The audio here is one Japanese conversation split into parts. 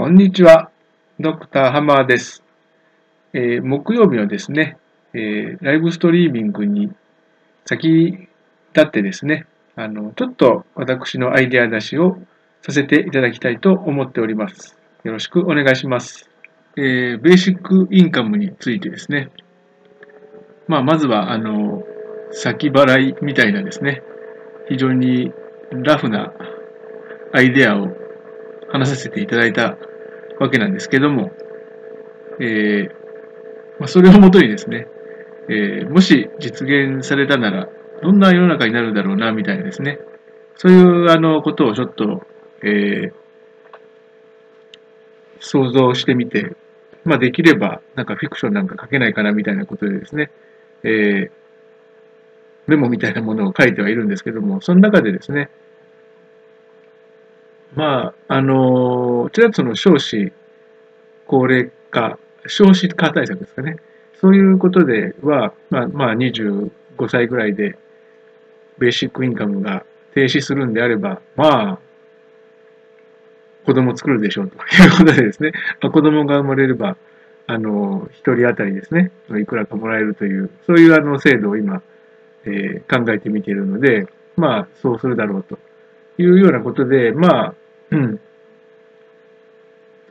こんにちは。ドクターハマーです。えー、木曜日のですね、えー、ライブストリーミングに先立ってですね、あの、ちょっと私のアイデア出しをさせていただきたいと思っております。よろしくお願いします。えー、ベーシックインカムについてですね、まあ、まずは、あの、先払いみたいなですね、非常にラフなアイデアを話させていただいたわけなんですけども、えー、まあ、それをもとにですね、えー、もし実現されたなら、どんな世の中になるんだろうな、みたいなですね、そういうあのことをちょっと、えー、想像してみて、まあ、できれば、なんかフィクションなんか書けないかな、みたいなことでですね、えー、メモみたいなものを書いてはいるんですけども、その中でですね、まあ、あの、ちらっとその少子高齢化、少子化対策ですかね。そういうことでは、まあ、まあ、25歳ぐらいで、ベーシックインカムが停止するんであれば、まあ、子供作るでしょうと。いうことでですね、まあ、子供が生まれれば、あの、一人当たりですね、いくらかもらえるという、そういうあの制度を今、えー、考えてみているので、まあ、そうするだろうと。いうようなことで、まあ、うん。と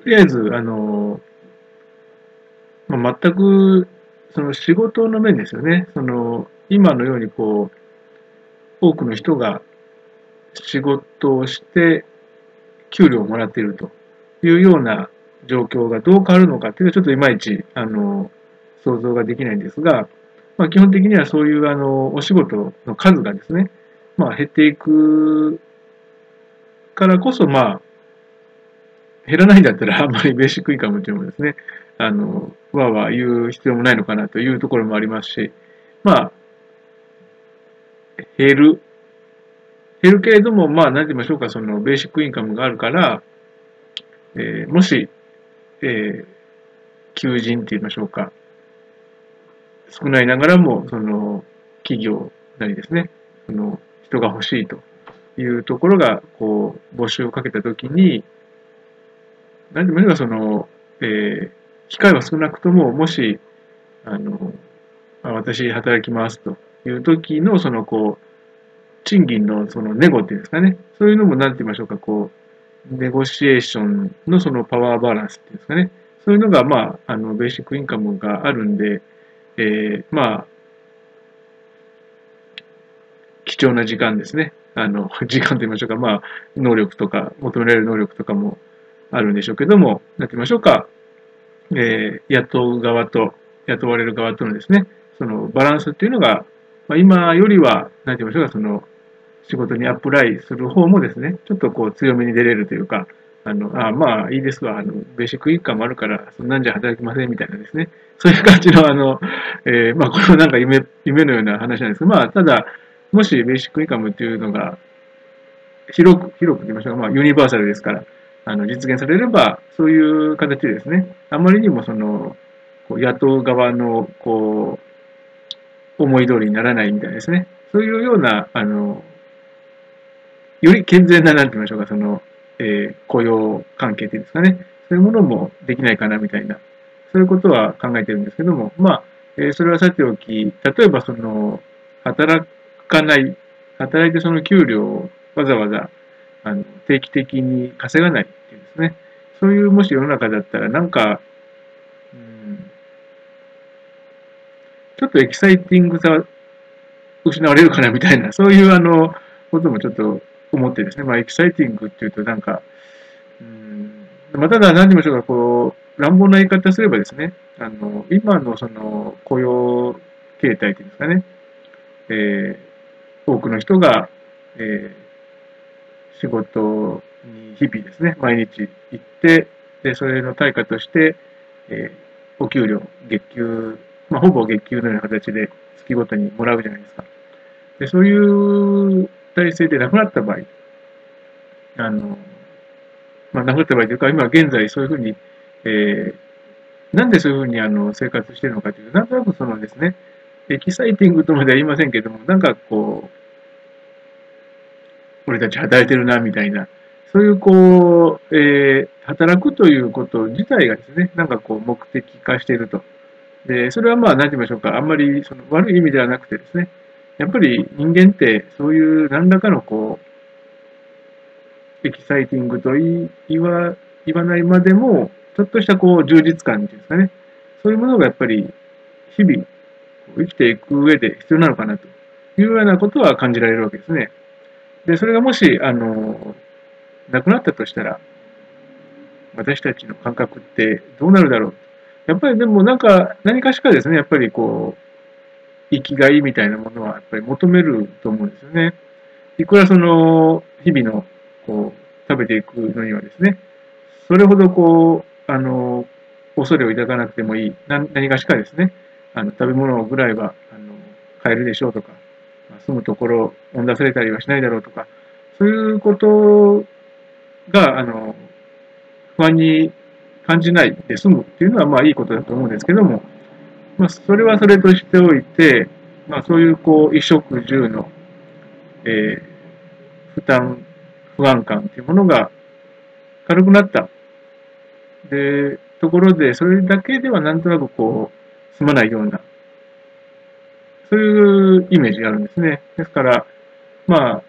りあえず、あの、まあ、全く、その仕事の面ですよね。その、今のようにこう、多くの人が仕事をして給料をもらっているというような状況がどう変わるのかっていうのはちょっといまいち、あの、想像ができないんですが、まあ、基本的にはそういうあのお仕事の数がですね、まあ、減っていくからこそ、まあ、減らないんだったら、あんまりベーシックインカムっていうのもですね、あの、わーわー言う必要もないのかなというところもありますし、まあ、減る。減るけれども、まあ、何て言いましょうか、その、ベーシックインカムがあるから、えー、もし、えー、求人って言いましょうか、少ないながらも、その、企業なりですね、その、人が欲しいというところが、こう、募集をかけたときに、何でもいいが、その、えー、機会は少なくとも、もし、あの、私働きますという時の、その、こう、賃金のそのネゴっていうんですかね。そういうのも何て言いましょうか、こう、ネゴシエーションのそのパワーバランスっていうんですかね。そういうのが、まあ、あの、ベーシックインカムがあるんで、えー、まあ、貴重な時間ですね。あの、時間と言いましょうか、まあ、能力とか、求められる能力とかもあるんでしょうけども、なってみましょうか、えー、雇う側と雇われる側とのですね、そのバランスっていうのが、まあ、今よりは、なんて言いましょうか、その、仕事にアプライする方もですね、ちょっとこう強めに出れるというか、あの、あまあいいですわ、あの、ベーシックインカムあるから、そんなんじゃ働きませんみたいなですね、そういう感じの、あの、えー、まあこれはなんか夢、夢のような話なんですけど、まあただ、もしベーシックインカムっていうのが、広く、広く言いましょうか、まあユニバーサルですから、あの、実現されれば、そういう形でですね、あまりにもその、野党側の、こう、思い通りにならないみたいですね。そういうような、あの、より健全な、なんて言いましょうか、その、えー、雇用関係っていうんですかね。そういうものもできないかな、みたいな。そういうことは考えてるんですけども、まあ、えー、それはさておき、例えばその、働かない、働いてその給料をわざわざあの定期的に稼がないっていうですね。そういうもし世の中だったら、なんか、うん、ちょっとエキサイティングさ失われるかなみたいな、そういうあの、こともちょっと思ってですね。まあ、エキサイティングっていうとなんか、うん、まあ、ただ何でもしょうか、こう、乱暴な言い方すればですね、あの、今のその雇用形態っていうんですかね、えー、多くの人が、えー仕事に日々ですね、毎日行って、で、それの対価として、えー、お給料、月給、まあ、ほぼ月給のような形で月ごとにもらうじゃないですか。で、そういう体制でなくなった場合、あの、まあ、なくなった場合というか、今現在そういうふうに、えー、なんでそういうふうにあの生活してるのかというと、なんとなくそのですね、エキサイティングとまでは言いませんけども、なんかこう、俺たち働いてるな、みたいな、そういうこう、えー、働くということ自体がですね、なんかこう目的化していると。で、それはまあ、何て言いましょうか、あんまりその悪い意味ではなくてですね、やっぱり人間ってそういう何らかのこう、エキサイティングと言わ言わないまでも、ちょっとしたこう充実感っていうんですかね、そういうものがやっぱり日々生きていく上で必要なのかなというようなことは感じられるわけですね。で、それがもし、あの、なくなったとしたら、私たちの感覚ってどうなるだろう？やっぱりでもなんか、何かしかですね、やっぱりこう、生きがいみたいなものはやっぱり求めると思うんですよね。いくらその、日々の、こう、食べていくのにはですね、それほどこう、あの、恐れを抱かなくてもいい、何かしかですね、あの食べ物ぐらいはあの買えるでしょうとか、住むところを出されたりはしないだろうとか、そういうことが、あの、不安に感じないで済むっていうのは、まあいいことだと思うんですけども、まあ、それはそれとしておいて、まあそういう、こう、衣食住の、えー、負担、不安感っていうものが軽くなった。で、ところで、それだけではなんとなくこう、済まないような、そういうイメージがあるんですね。ですから、まあ、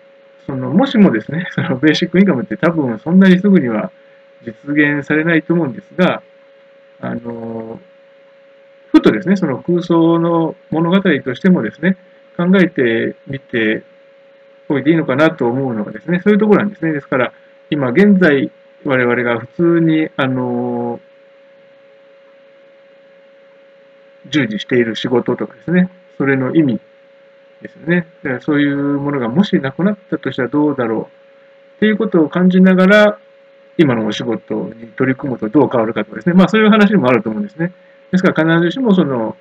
その、もしもですね、そのベーシックインカムって多分そんなにすぐには実現されないと思うんですが、あの、ふとですね、その空想の物語としてもですね、考えてみておいていいのかなと思うのがですね、そういうところなんですね。ですから、今現在我々が普通に、あの、従事している仕事とかですね、それの意味ですよね。だからそういうものがもしなくなったとしたらどうだろうっていうことを感じながら、今のお仕事に取り組むとどう変わるかとかですね。まあそういう話もあると思うんですね。ですから必ずしもその、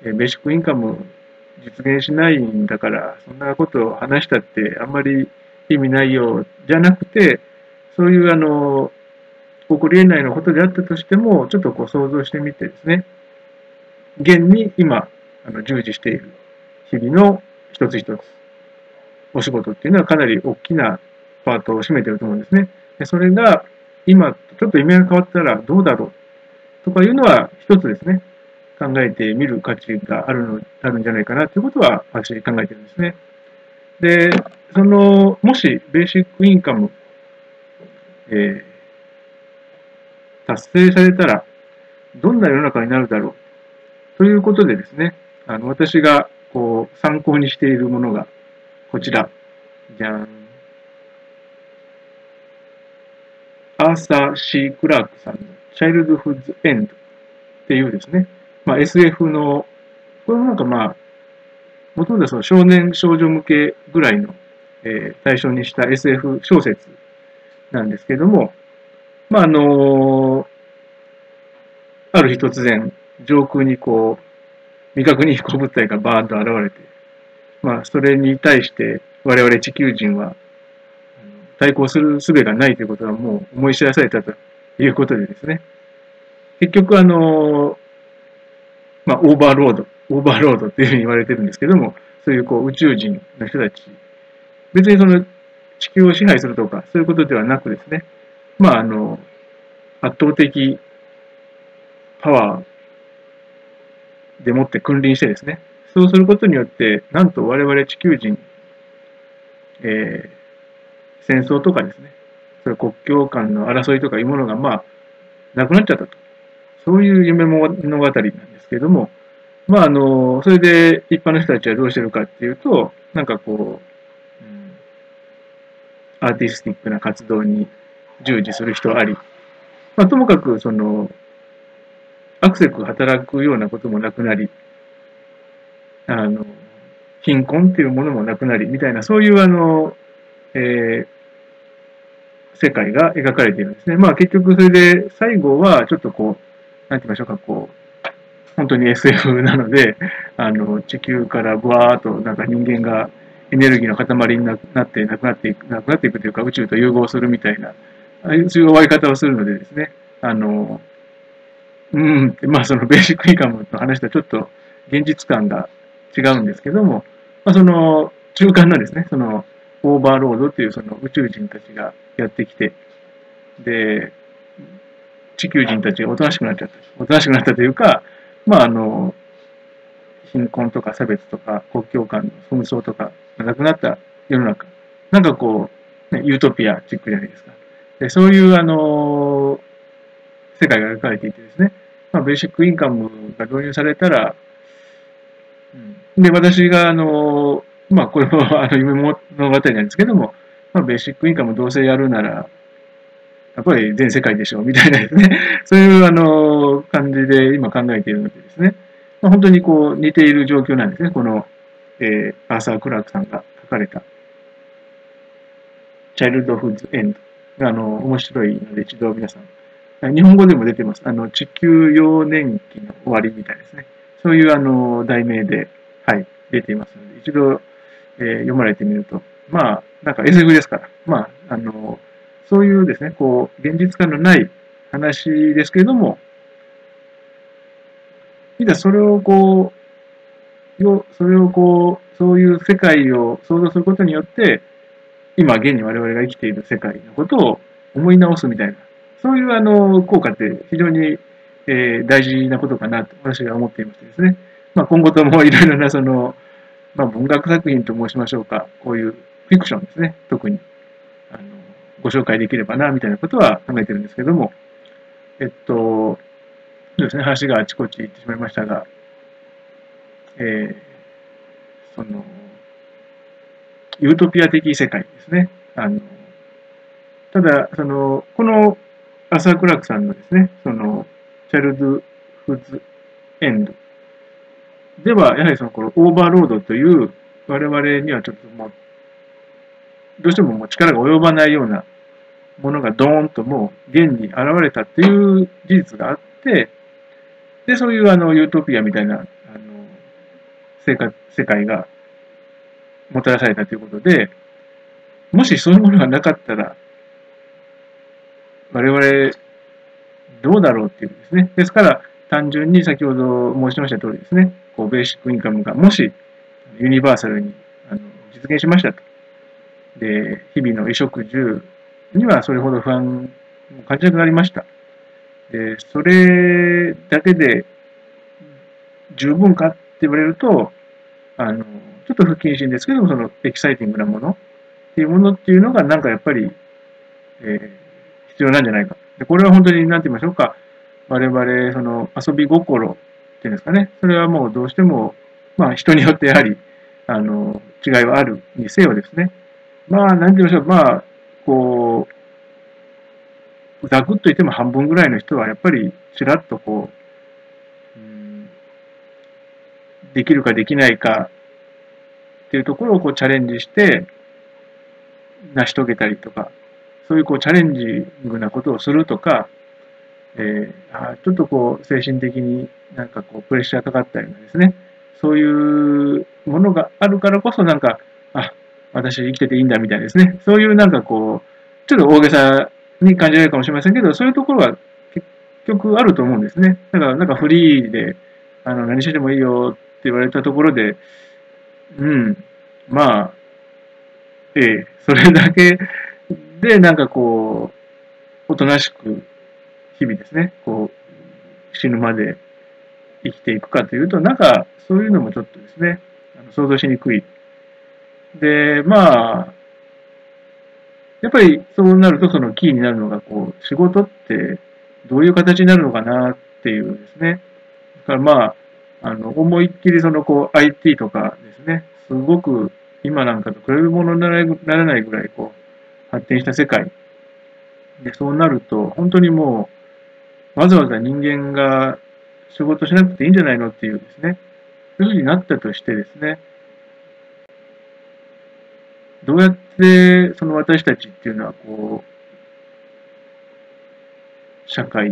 ベーシックインカム実現しないんだから、そんなことを話したってあんまり意味ないよじゃなくて、そういうあの、起こり得ないのことであったとしても、ちょっとこう想像してみてですね、現に今、あの従事している日々の一つ一つ、お仕事っていうのはかなり大きなパートを占めてると思うんですね。でそれが今、ちょっと意味が変わったらどうだろう。とかいうのは一つですね、考えてみる価値があるの、あるんじゃないかなということは私考えてるんですね。で、その、もしベーシックインカム、えー、達成されたら、どんな世の中になるだろう。ということでですね、あの私がこう参考にしているものがこちら。じゃん。アーサー・シー・クラークさんのチャイルドフッズ・エンドっていうですね、まあ、SF の、これもなんかまあ、もともとその少年少女向けぐらいの、えー、対象にした SF 小説なんですけども、まああのー、ある日突然、上空にこう、未確認飛行物体がバーンと現れて、まあ、それに対して我々地球人は対抗する術がないということはもう思い知らされたということでですね、結局あの、まあ、オーバーロード、オーバーロードっていうふうに言われてるんですけども、そういうこう宇宙人の人たち、別にその地球を支配するとか、そういうことではなくですね、まあ、あの、圧倒的パワーでもって君臨してですね、そうすることによって、なんと我々地球人、えー、戦争とかですね、それ国境間の争いとかいうものが、まあ、なくなっちゃったと。そういう夢物語なんですけども、まあ、あの、それで一般の人たちはどうしてるかっていうと、なんかこう、うん、アーティスティックな活動に従事する人あり、まあ、ともかく、その、アクセク働くようなこともなくなり、あの、貧困っていうものもなくなり、みたいな、そういうあの、えー、世界が描かれているんですね。まあ結局それで最後はちょっとこう、なんて言いましょうか、こう、本当に SF なので、あの、地球からブワーっとなんか人間がエネルギーの塊になってなくなっていく、なくなっていくというか宇宙と融合するみたいな、ああいう終わり方をするのでですね、あの、うん、まあそのベーシックインカムの話とはちょっと現実感が違うんですけども、まあその中間のですね、そのオーバーロードっていうその宇宙人たちがやってきて、で、地球人たちがおとなしくなっちゃった。おとなしくなったというか、まあ、あの、貧困とか差別とか国境間の紛争とかがなくなった世の中。なんかこう、ね、ユートピアチックじゃないですか。でそういう、あの、世界が描かれていてですね、まあ、ベーシックインカムが導入されたら、うん、で、私が、あの、まあ、これは、あの、夢物語なんですけども、まあ、ベーシックインカムどうせやるなら、やっぱり全世界でしょう、みたいなですね、そういう、あの、感じで今考えているのでですね、まあ、本当にこう、似ている状況なんですね、この、えー、アーサー・クラークさんが書かれた、チャイルドフッズ・エンドが、あの、面白いので、一度皆さん、日本語でも出てます。あの、地球幼年期の終わりみたいですね。そういう、あの、題名で、はい、出ていますので、一度、えー、読まれてみると、まあ、なんか SF ですから、まあ、あの、そういうですね、こう、現実感のない話ですけれども、いざそれをこう、よそれをこう、そういう世界を想像することによって、今現に我々が生きている世界のことを思い直すみたいな、そういうあの効果って非常に、えー、大事なことかなと私は思っていましてですね。まあ、今後ともいろいろなその、まあ、文学作品と申しましょうか、こういうフィクションですね、特に。あのご紹介できればな、みたいなことは考えてるんですけども、えっと、そうですね、話があちこち行ってしまいましたが、えー、その、ユートピア的世界ですね。あの、ただ、その、このアサー・クラクさんのですね、その、チャルド・フズ・エンド。では、やはりその、このオーバーロードという、我々にはちょっともう、どうしてももう力が及ばないようなものがドーンともう現に現れたっていう事実があって、で、そういうあのユートピアみたいなあの生活世界がもたらされたということで、もしそういうものがなかったら、我々どうだろうっていうんですね。ですから、単純に先ほど申しました通りですね、こうベーシックインカムがもしユニバーサルにあの実現しましたと。で、日々の衣食住にはそれほど不安を感じなくなりました。で、それだけで十分かって言われると、あの、ちょっと不謹慎ですけども、そのエキサイティングなものっていうものっていうのがなんかやっぱり、えー、必要なんじゃないか。で、これは本当に何て言いましょうか。我々、その遊び心っていうんですかね。それはもうどうしても、まあ人によってやはり、あの、違いはあるにせよですね。まあ、なんて言いましょう。まあ、こう、ざくっと言っても半分ぐらいの人は、やっぱり、ちらっとこう、うん、できるかできないかっていうところをこうチャレンジして、成し遂げたりとか、そういうこうチャレンジングなことをするとか、えー、あちょっとこう精神的になんかこうプレッシャーかかったりですね、そういうものがあるからこそなんか、あ、私生きてていいんだみたいですね。そういうなんかこう、ちょっと大げさに感じられるかもしれませんけど、そういうところは結局あると思うんですね。だからなんかフリーで、あの、何してもいいよって言われたところで、うん、まあ、ええ、それだけでなんかこう、おとなしく日々ですね、こう、死ぬまで生きていくかというと、なんかそういうのもちょっとですね、あの想像しにくいで、まあ、やっぱりそうなるとそのキーになるのが、こう、仕事ってどういう形になるのかなっていうですね。だからまあ、あの、思いっきりそのこう IT とかですね、すごく今なんかと比べるものにならないぐらいこう、発展した世界。で、そうなると、本当にもう、わざわざ人間が仕事しなくていいんじゃないのっていうですね、そういうふうになったとしてですね、どうやってその私たちっていうのはこう、社会っ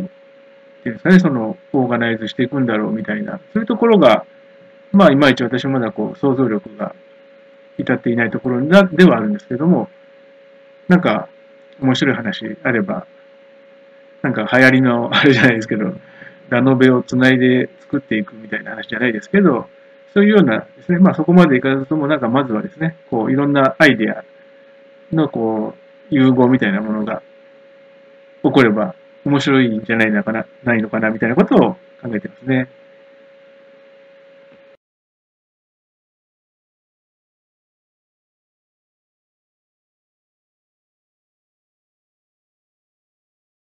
ていうんですかね、そのオーガナイズしていくんだろうみたいな、そういうところが、まあいまいち私もまだこう想像力が至っていないところではあるんですけども、なんか面白い話あれば、なんか流行りのあれじゃないですけど、ラノベをつないで作っていくみたいな話じゃないですけど、そういうようなですね、まあそこまでいかずとも、なんかまずはですね、こういろんなアイデアのこう、融合みたいなものが起これば面白いんじゃないのかな、ないのかな、みたいなことを考えてますね。